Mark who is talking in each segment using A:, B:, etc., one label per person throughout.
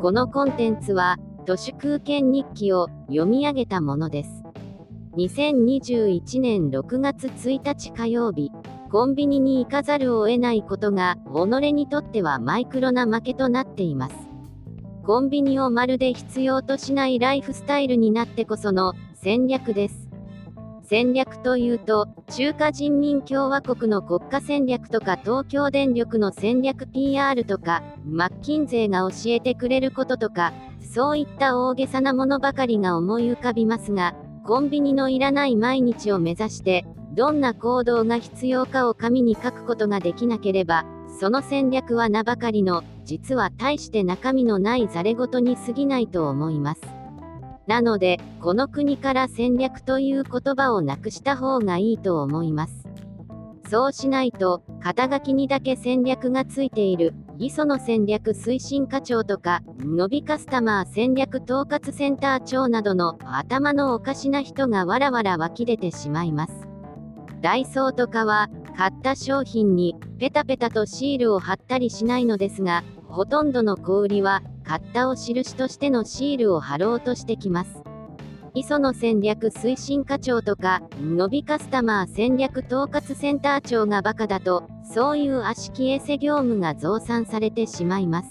A: このコンテンツは、都市空間日記を読み上げたものです。2021年6月1日火曜日、コンビニに行かざるを得ないことが、己にとってはマイクロな負けとなっています。コンビニをまるで必要としないライフスタイルになってこその戦略です。戦略というと、中華人民共和国の国家戦略とか東京電力の戦略 PR とか、マッキンゼーが教えてくれることとか、そういった大げさなものばかりが思い浮かびますが、コンビニのいらない毎日を目指して、どんな行動が必要かを紙に書くことができなければ、その戦略は名ばかりの、実は大して中身のないざれ言に過ぎないと思います。なので、この国から戦略という言葉をなくした方がいいと思います。そうしないと、肩書きにだけ戦略がついている、磯野戦略推進課長とか、のびカスタマー戦略統括センター長などの頭のおかしな人がわらわら湧き出てしまいます。ダイソーとかは、買った商品にペタペタとシールを貼ったりしないのですが、ほとんどの小売りは、買ったを印としてのシールを貼ろうとしてきます。磯野戦略推進課長とか、のびカスタマー戦略統括センター長がバカだと、そういう悪しきエセ業務が増産されてしまいます。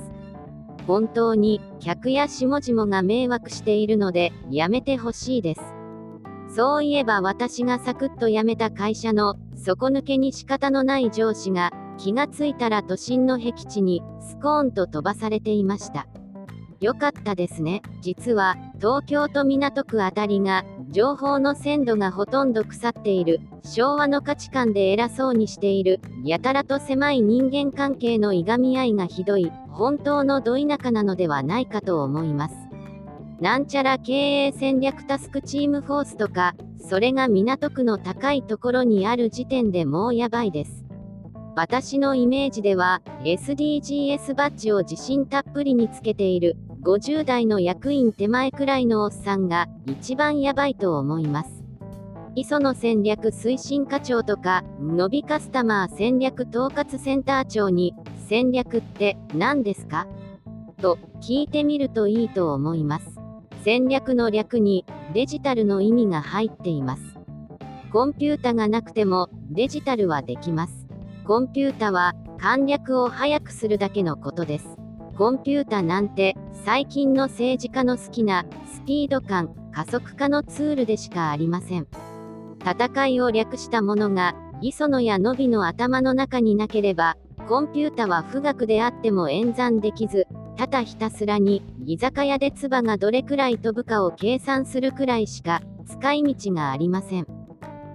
A: 本当に、客や下々が迷惑しているので、やめてほしいです。そういえば私がサクッと辞めた会社の、底抜けに仕方のない上司が、気がついたら都心の僻地に、スコーンと飛ばされていました。よかったですね。実は、東京都港区あたりが、情報の鮮度がほとんど腐っている、昭和の価値観で偉そうにしている、やたらと狭い人間関係のいがみ合いがひどい、本当のど田舎なのではないかと思います。なんちゃら経営戦略タスクチームフォースとか、それが港区の高いところにある時点でもうやばいです。私のイメージでは、SDGs バッジを自信たっぷりにつけている、50代の役員手前くらいのおっさんが、一番やばいと思います。磯野戦略推進課長とか、のびカスタマー戦略統括センター長に、戦略って何ですか？と聞いてみるといいと思います。戦略の略にデジタルの意味が入っています。コンピュータがなくてもデジタルはできます。コンピュータは簡略を早くするだけのことです。コンピュータなんて最近の政治家の好きなスピード感、加速化のツールでしかありません。戦いを略したものが磯野やのびの頭の中になければ、コンピュータは富岳であっても演算できず、ただひたすらに居酒屋で唾がどれくらい飛ぶかを計算するくらいしか使い道がありません。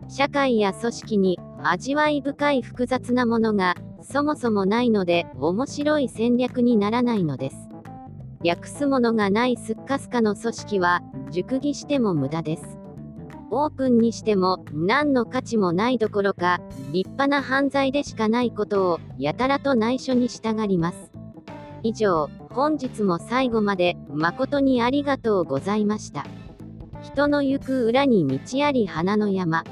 A: 社会や組織に味わい深い複雑なものがそもそもないので面白い戦略にならないのです。訳すものがないすっかすかの組織は熟議しても無駄です。オープンにしても何の価値もないどころか立派な犯罪でしかないことをやたらと内緒にしたがります。以上本日も最後まで誠にありがとうございました。人の行く裏に道あり花の山。